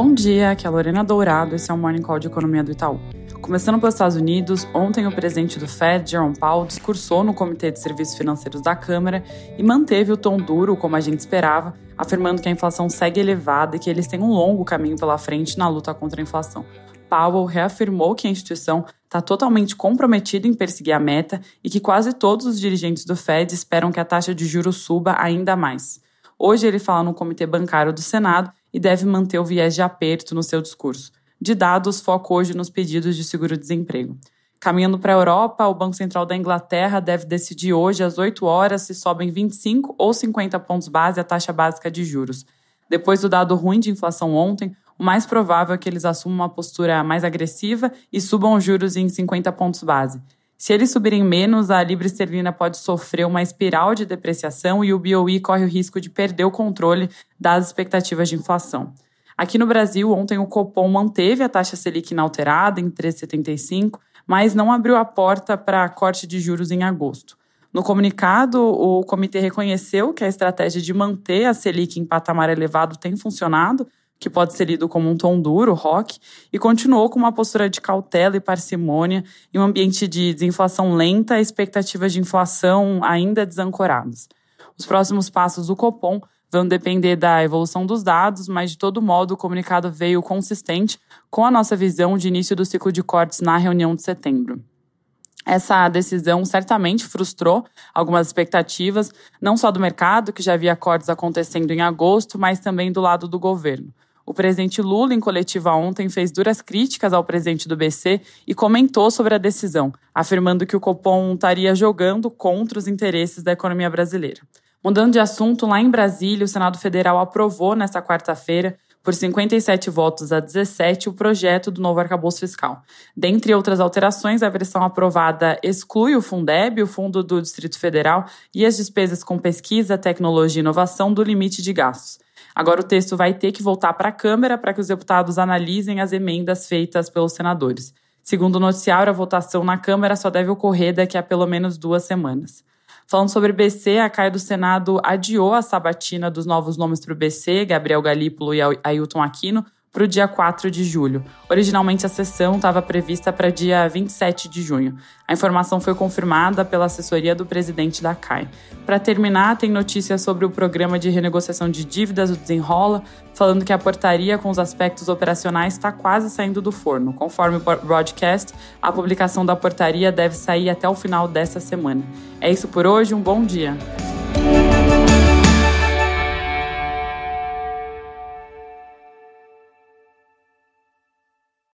Bom dia, aqui é a Lorena Dourado, esse é o Morning Call de Economia do Itaú. Começando pelos Estados Unidos, ontem o presidente do Fed, Jerome Powell, discursou no Comitê de Serviços Financeiros da Câmara e manteve o tom duro, como a gente esperava, afirmando que a inflação segue elevada e que eles têm um longo caminho pela frente na luta contra a inflação. Powell reafirmou que a instituição está totalmente comprometida em perseguir a meta e que quase todos os dirigentes do Fed esperam que a taxa de juros suba ainda mais. Hoje ele fala no Comitê Bancário do Senado e deve manter o viés de aperto no seu discurso. De dados, foco hoje nos pedidos de seguro-desemprego. Caminhando para a Europa, o Banco Central da Inglaterra deve decidir hoje às 8 horas se sobem 25 ou 50 pontos base a taxa básica de juros. Depois do dado ruim de inflação ontem, o mais provável é que eles assumam uma postura mais agressiva e subam os juros em 50 pontos base. Se eles subirem menos, a libra esterlina pode sofrer uma espiral de depreciação e o BOE corre o risco de perder o controle das expectativas de inflação. Aqui no Brasil, ontem o Copom manteve a taxa Selic inalterada em 3,75, mas não abriu a porta para corte de juros em agosto. No comunicado, o comitê reconheceu que a estratégia de manter a Selic em patamar elevado tem funcionado, que pode ser lido como um tom duro, rock, e continuou com uma postura de cautela e parcimônia em um ambiente de desinflação lenta e expectativas de inflação ainda desancoradas. Os próximos passos do Copom vão depender da evolução dos dados, mas de todo modo o comunicado veio consistente com a nossa visão de início do ciclo de cortes na reunião de setembro. Essa decisão certamente frustrou algumas expectativas, não só do mercado, que já havia cortes acontecendo em agosto, mas também do lado do governo. O presidente Lula, em coletiva ontem, fez duras críticas ao presidente do BC e comentou sobre a decisão, afirmando que o Copom estaria jogando contra os interesses da economia brasileira. Mudando de assunto, lá em Brasília, o Senado Federal aprovou nesta quarta-feira por 57 votos a 17 o projeto do novo arcabouço fiscal. Dentre outras alterações, a versão aprovada exclui o Fundeb, o Fundo do Distrito Federal, e as despesas com pesquisa, tecnologia e inovação do limite de gastos. Agora o texto vai ter que voltar para a Câmara para que os deputados analisem as emendas feitas pelos senadores. Segundo o noticiário, a votação na Câmara só deve ocorrer daqui a pelo menos duas semanas. Falando sobre BC, a CAI do Senado adiou a sabatina dos novos nomes para o BC, Gabriel Galípolo e Ailton Aquino, para o dia 4 de julho. Originalmente, a sessão estava prevista para dia 27 de junho. A informação foi confirmada pela assessoria do presidente da CAI. Para terminar, tem notícias sobre o programa de renegociação de dívidas, o Desenrola, falando que a portaria com os aspectos operacionais está quase saindo do forno. Conforme o broadcast, a publicação da portaria deve sair até o final dessa semana. É isso por hoje, um bom dia.